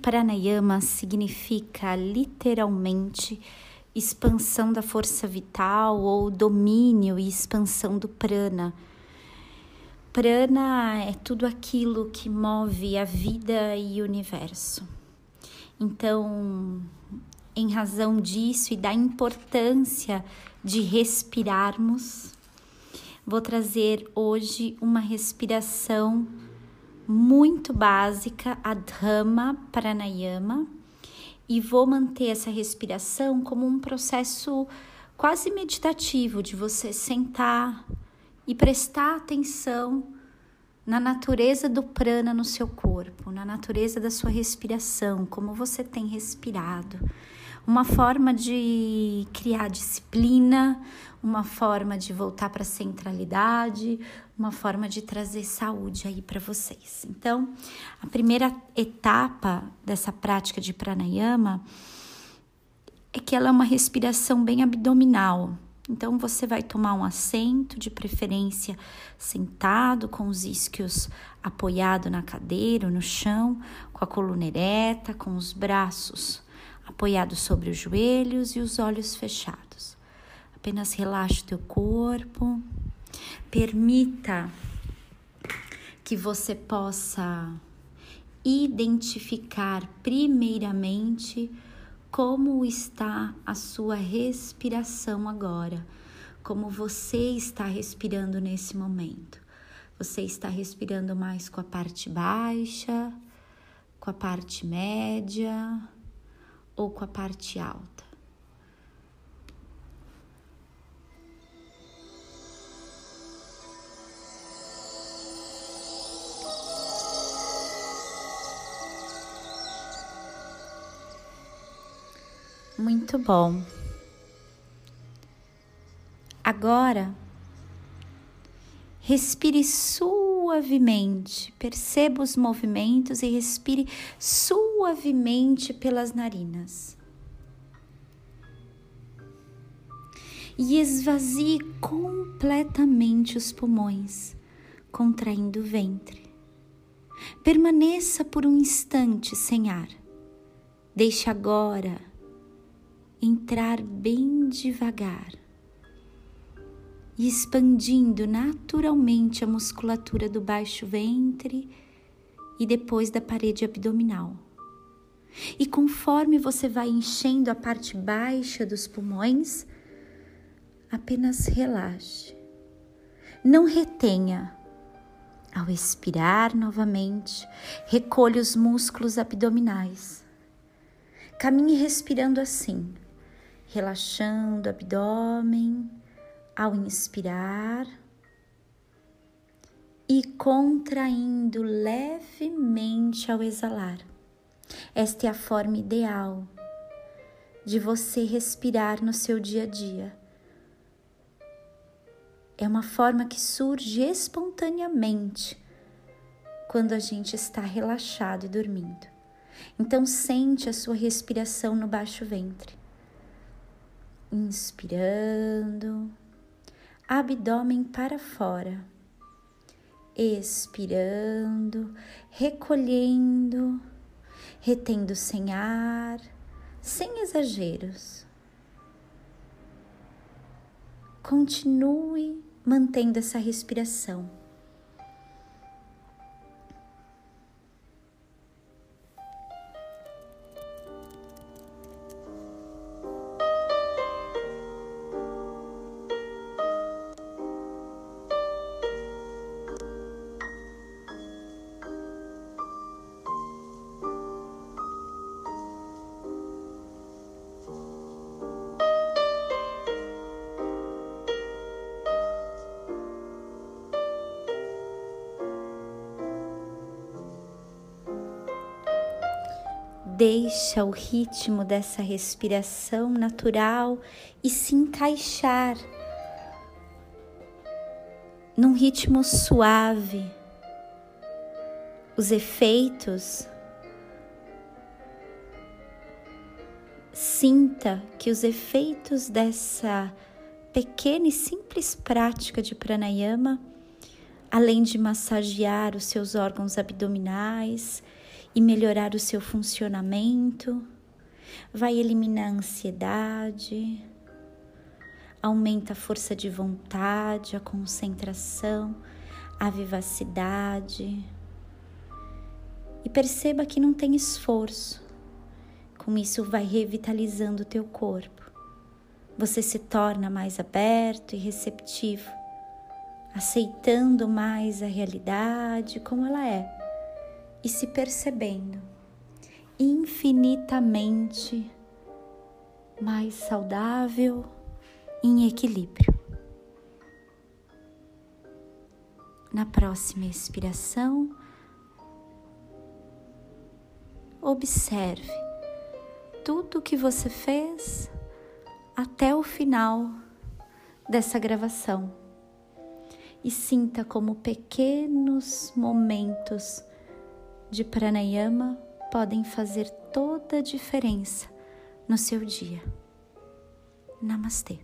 pranayama significa literalmente expansão da força vital ou domínio e expansão do prana. Prana é tudo aquilo que move a vida e o universo. Então, em razão disso e da importância de respirarmos, vou trazer hoje uma respiração muito básica, a Dhamma Pranayama, e vou manter essa respiração como um processo quase meditativo de você sentar e prestar atenção na natureza do prana no seu corpo, na natureza da sua respiração, como você tem respirado. Uma forma de criar disciplina, uma forma de voltar para a centralidade, uma forma de trazer saúde aí para vocês. Então, a primeira etapa dessa prática de pranayama é que ela é uma respiração bem abdominal. Então, você vai tomar um assento, de preferência sentado, com os isquios apoiado na cadeira ou no chão, com a coluna ereta, com os braços apoiados sobre os joelhos e os olhos fechados. Apenas relaxe o teu corpo. Permita que você possa identificar primeiramente como está a sua respiração agora, como você está respirando nesse momento. Você está respirando mais com a parte baixa, com a parte média ou com a parte alta? Muito bom. Agora, respire suavemente, perceba os movimentos e respire suavemente pelas narinas. E esvazie completamente os pulmões, contraindo o ventre. Permaneça por um instante sem ar. Deixe agora entrar bem devagar e expandindo naturalmente a musculatura do baixo ventre e depois da parede abdominal. E conforme você vai enchendo a parte baixa dos pulmões, apenas relaxe. Não retenha. Ao expirar novamente, recolha os músculos abdominais. Caminhe respirando assim relaxando o abdômen ao inspirar e contraindo levemente ao exalar. Esta é a forma ideal de você respirar no seu dia a dia. É uma forma que surge espontaneamente quando a gente está relaxado e dormindo. Então, sente a sua respiração no baixo ventre inspirando, abdômen para fora, expirando, recolhendo, retendo sem ar, sem exageros. Continue mantendo essa respiração. Deixa o ritmo dessa respiração natural e se encaixar num ritmo suave. Os efeitos sinta que os efeitos dessa pequena e simples prática de pranayama, além de massagear os seus órgãos abdominais e melhorar o seu funcionamento, vai eliminar a ansiedade, aumenta a força de vontade, a concentração, a vivacidade. E perceba que não tem esforço. Com isso vai revitalizando o teu corpo. Você se torna mais aberto e receptivo, aceitando mais a realidade como ela é e se percebendo infinitamente mais saudável, em equilíbrio. Na próxima expiração, observe tudo o que você fez até o final dessa gravação e sinta como pequenos momentos de pranayama podem fazer toda a diferença no seu dia. Namastê.